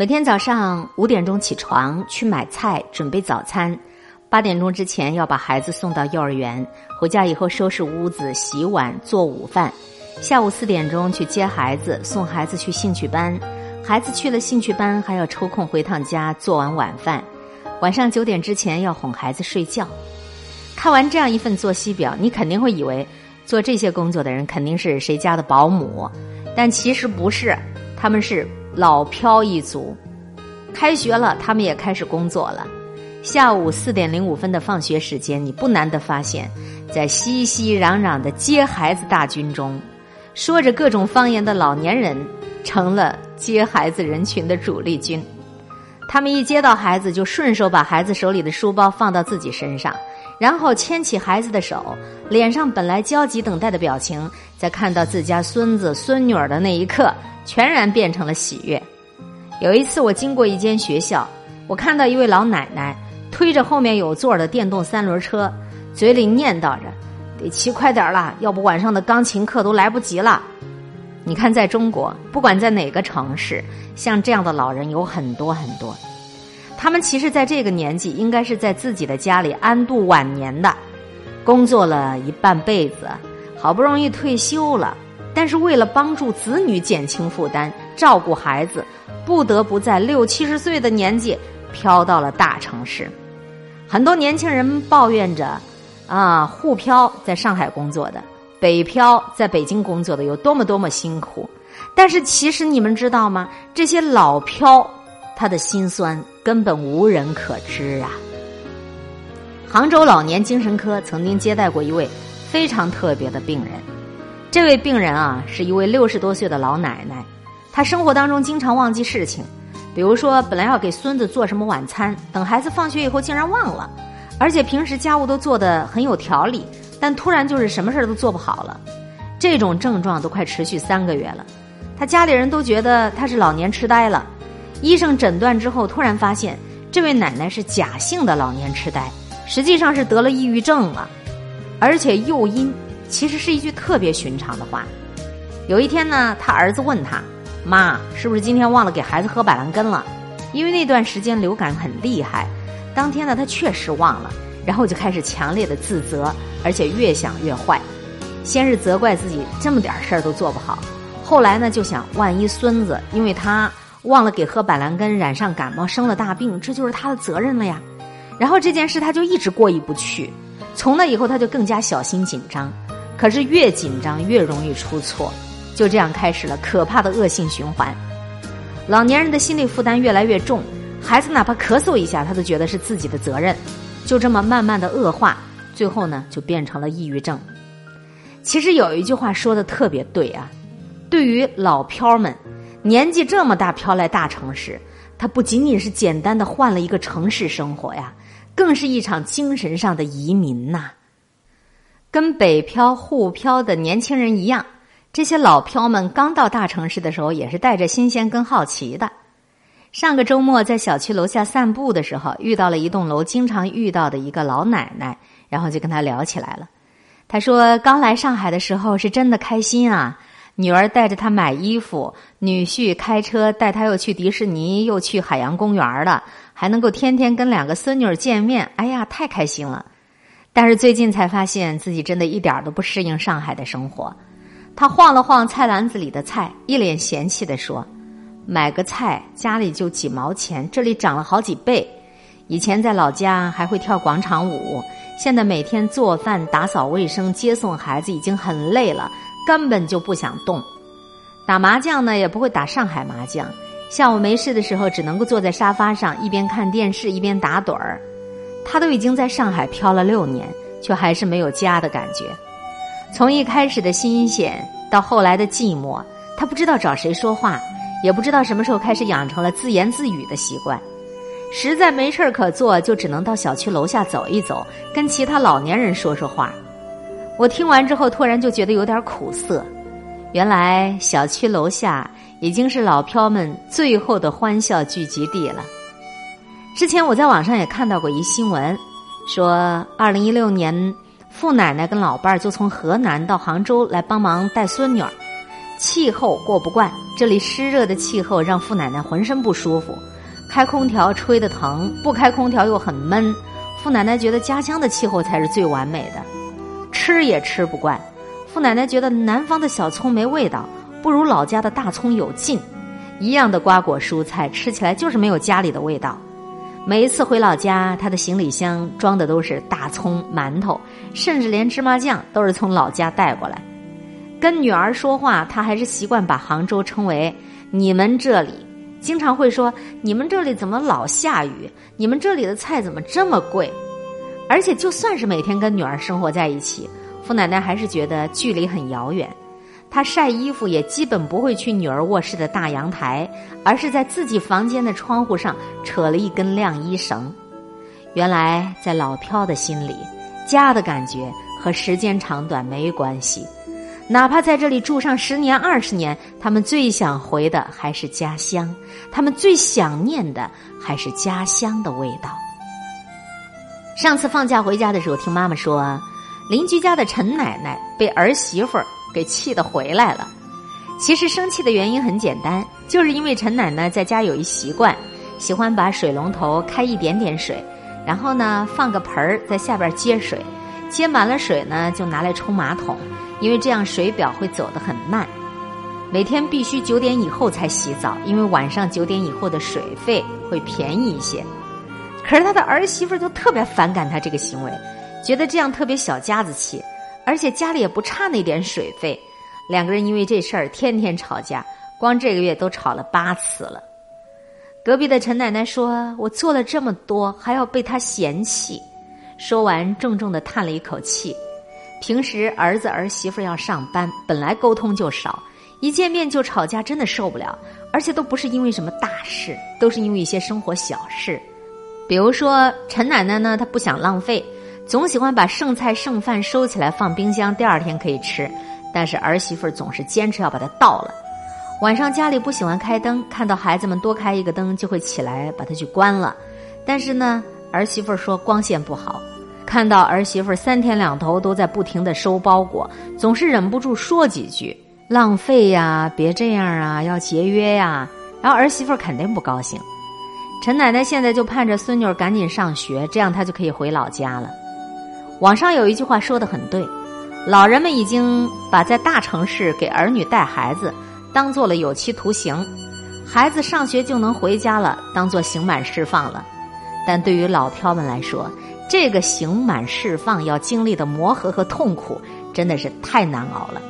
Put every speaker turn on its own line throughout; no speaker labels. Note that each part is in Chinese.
每天早上五点钟起床去买菜准备早餐，八点钟之前要把孩子送到幼儿园，回家以后收拾屋子、洗碗、做午饭。下午四点钟去接孩子，送孩子去兴趣班，孩子去了兴趣班还要抽空回趟家做完晚饭。晚上九点之前要哄孩子睡觉。看完这样一份作息表，你肯定会以为做这些工作的人肯定是谁家的保姆，但其实不是，他们是。老漂一族，开学了，他们也开始工作了。下午四点零五分的放学时间，你不难的发现，在熙熙攘攘的接孩子大军中，说着各种方言的老年人成了接孩子人群的主力军。他们一接到孩子，就顺手把孩子手里的书包放到自己身上，然后牵起孩子的手，脸上本来焦急等待的表情，在看到自家孙子孙女儿的那一刻。全然变成了喜悦。有一次，我经过一间学校，我看到一位老奶奶推着后面有座的电动三轮车，嘴里念叨着：“得骑快点啦，要不晚上的钢琴课都来不及了。”你看，在中国，不管在哪个城市，像这样的老人有很多很多。他们其实，在这个年纪，应该是在自己的家里安度晚年的，工作了一半辈子，好不容易退休了。但是为了帮助子女减轻负担、照顾孩子，不得不在六七十岁的年纪飘到了大城市。很多年轻人抱怨着：“啊，沪漂在上海工作的，北漂在北京工作的有多么多么辛苦。”但是其实你们知道吗？这些老漂他的心酸根本无人可知啊！杭州老年精神科曾经接待过一位非常特别的病人。这位病人啊，是一位六十多岁的老奶奶，她生活当中经常忘记事情，比如说本来要给孙子做什么晚餐，等孩子放学以后竟然忘了，而且平时家务都做得很有条理，但突然就是什么事儿都做不好了，这种症状都快持续三个月了，他家里人都觉得他是老年痴呆了，医生诊断之后突然发现这位奶奶是假性的老年痴呆，实际上是得了抑郁症了，而且诱因。其实是一句特别寻常的话。有一天呢，他儿子问他：“妈，是不是今天忘了给孩子喝板蓝根了？”因为那段时间流感很厉害。当天呢，他确实忘了，然后就开始强烈的自责，而且越想越坏。先是责怪自己这么点事儿都做不好，后来呢就想，万一孙子因为他忘了给喝板蓝根染上感冒生了大病，这就是他的责任了呀。然后这件事他就一直过意不去，从那以后他就更加小心紧张。可是越紧张越容易出错，就这样开始了可怕的恶性循环。老年人的心理负担越来越重，孩子哪怕咳嗽一下，他都觉得是自己的责任，就这么慢慢的恶化，最后呢就变成了抑郁症。其实有一句话说的特别对啊，对于老漂们，年纪这么大漂来大城市，他不仅仅是简单的换了一个城市生活呀，更是一场精神上的移民呐。跟北漂、沪漂的年轻人一样，这些老漂们刚到大城市的时候，也是带着新鲜跟好奇的。上个周末在小区楼下散步的时候，遇到了一栋楼经常遇到的一个老奶奶，然后就跟她聊起来了。她说，刚来上海的时候是真的开心啊，女儿带着他买衣服，女婿开车带他又去迪士尼，又去海洋公园了，还能够天天跟两个孙女见面，哎呀，太开心了。但是最近才发现自己真的一点都不适应上海的生活。他晃了晃菜篮子里的菜，一脸嫌弃的说：“买个菜家里就几毛钱，这里涨了好几倍。以前在老家还会跳广场舞，现在每天做饭、打扫卫生、接送孩子已经很累了，根本就不想动。打麻将呢也不会打上海麻将，下午没事的时候只能够坐在沙发上一边看电视一边打盹儿。”他都已经在上海漂了六年，却还是没有家的感觉。从一开始的新鲜到后来的寂寞，他不知道找谁说话，也不知道什么时候开始养成了自言自语的习惯。实在没事儿可做，就只能到小区楼下走一走，跟其他老年人说说话。我听完之后，突然就觉得有点苦涩。原来小区楼下已经是老漂们最后的欢笑聚集地了。之前我在网上也看到过一新闻，说二零一六年，傅奶奶跟老伴儿就从河南到杭州来帮忙带孙女儿，气候过不惯，这里湿热的气候让傅奶奶浑身不舒服，开空调吹得疼，不开空调又很闷。傅奶奶觉得家乡的气候才是最完美的，吃也吃不惯。傅奶奶觉得南方的小葱没味道，不如老家的大葱有劲。一样的瓜果蔬菜，吃起来就是没有家里的味道。每一次回老家，她的行李箱装的都是大葱、馒头，甚至连芝麻酱都是从老家带过来。跟女儿说话，她还是习惯把杭州称为“你们这里”，经常会说：“你们这里怎么老下雨？你们这里的菜怎么这么贵？”而且，就算是每天跟女儿生活在一起，傅奶奶还是觉得距离很遥远。她晒衣服也基本不会去女儿卧室的大阳台，而是在自己房间的窗户上扯了一根晾衣绳。原来，在老飘的心里，家的感觉和时间长短没关系。哪怕在这里住上十年二十年，他们最想回的还是家乡，他们最想念的还是家乡的味道。上次放假回家的时候，听妈妈说，邻居家的陈奶奶被儿媳妇儿给气得回来了。其实生气的原因很简单，就是因为陈奶奶在家有一习惯，喜欢把水龙头开一点点水，然后呢放个盆儿在下边接水，接满了水呢就拿来冲马桶。因为这样水表会走得很慢，每天必须九点以后才洗澡，因为晚上九点以后的水费会便宜一些。可是他的儿媳妇就特别反感他这个行为，觉得这样特别小家子气，而且家里也不差那点水费。两个人因为这事儿天天吵架，光这个月都吵了八次了。隔壁的陈奶奶说：“我做了这么多，还要被他嫌弃。”说完，重重的叹了一口气。平时儿子儿媳妇要上班，本来沟通就少，一见面就吵架，真的受不了。而且都不是因为什么大事，都是因为一些生活小事。比如说陈奶奶呢，她不想浪费，总喜欢把剩菜剩饭收起来放冰箱，第二天可以吃。但是儿媳妇总是坚持要把它倒了。晚上家里不喜欢开灯，看到孩子们多开一个灯，就会起来把它去关了。但是呢，儿媳妇说光线不好。看到儿媳妇三天两头都在不停的收包裹，总是忍不住说几句：“浪费呀，别这样啊，要节约呀。”然后儿媳妇肯定不高兴。陈奶奶现在就盼着孙女赶紧上学，这样她就可以回老家了。网上有一句话说的很对：老人们已经把在大城市给儿女带孩子当做了有期徒刑，孩子上学就能回家了，当做刑满释放了。但对于老漂们来说，这个刑满释放要经历的磨合和痛苦，真的是太难熬了。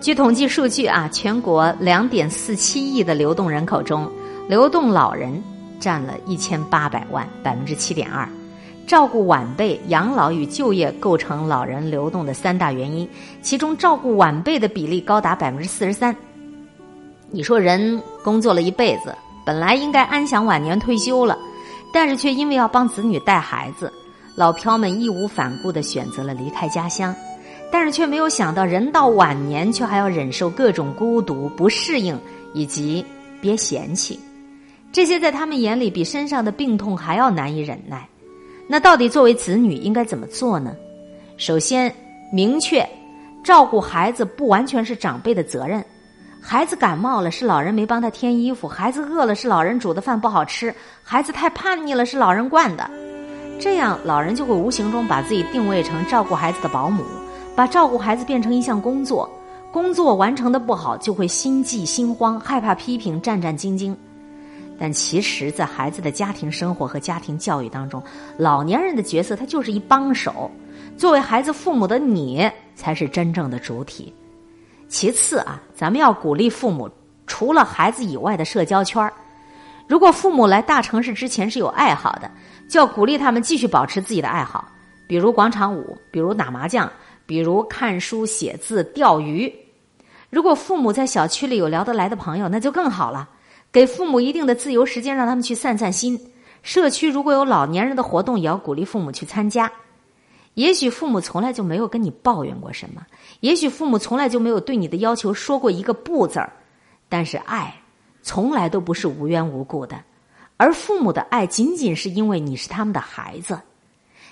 据统计数据啊，全国两点四七亿的流动人口中，流动老人占了一千八百万，百分之七点二。照顾晚辈、养老与就业构成老人流动的三大原因，其中照顾晚辈的比例高达百分之四十三。你说人工作了一辈子，本来应该安享晚年退休了。但是却因为要帮子女带孩子，老漂们义无反顾的选择了离开家乡，但是却没有想到，人到晚年却还要忍受各种孤独、不适应以及别嫌弃，这些在他们眼里比身上的病痛还要难以忍耐。那到底作为子女应该怎么做呢？首先，明确照顾孩子不完全是长辈的责任。孩子感冒了，是老人没帮他添衣服；孩子饿了，是老人煮的饭不好吃；孩子太叛逆了，是老人惯的。这样，老人就会无形中把自己定位成照顾孩子的保姆，把照顾孩子变成一项工作。工作完成的不好，就会心悸心慌，害怕批评，战战兢兢。但其实，在孩子的家庭生活和家庭教育当中，老年人的角色他就是一帮手。作为孩子父母的你，才是真正的主体。其次啊，咱们要鼓励父母除了孩子以外的社交圈儿。如果父母来大城市之前是有爱好的，就要鼓励他们继续保持自己的爱好，比如广场舞，比如打麻将，比如看书、写字、钓鱼。如果父母在小区里有聊得来的朋友，那就更好了。给父母一定的自由时间，让他们去散散心。社区如果有老年人的活动，也要鼓励父母去参加。也许父母从来就没有跟你抱怨过什么，也许父母从来就没有对你的要求说过一个不字儿，但是爱从来都不是无缘无故的，而父母的爱仅仅是因为你是他们的孩子。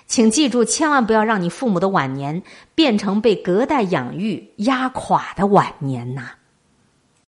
请记住，千万不要让你父母的晚年变成被隔代养育压垮的晚年呐。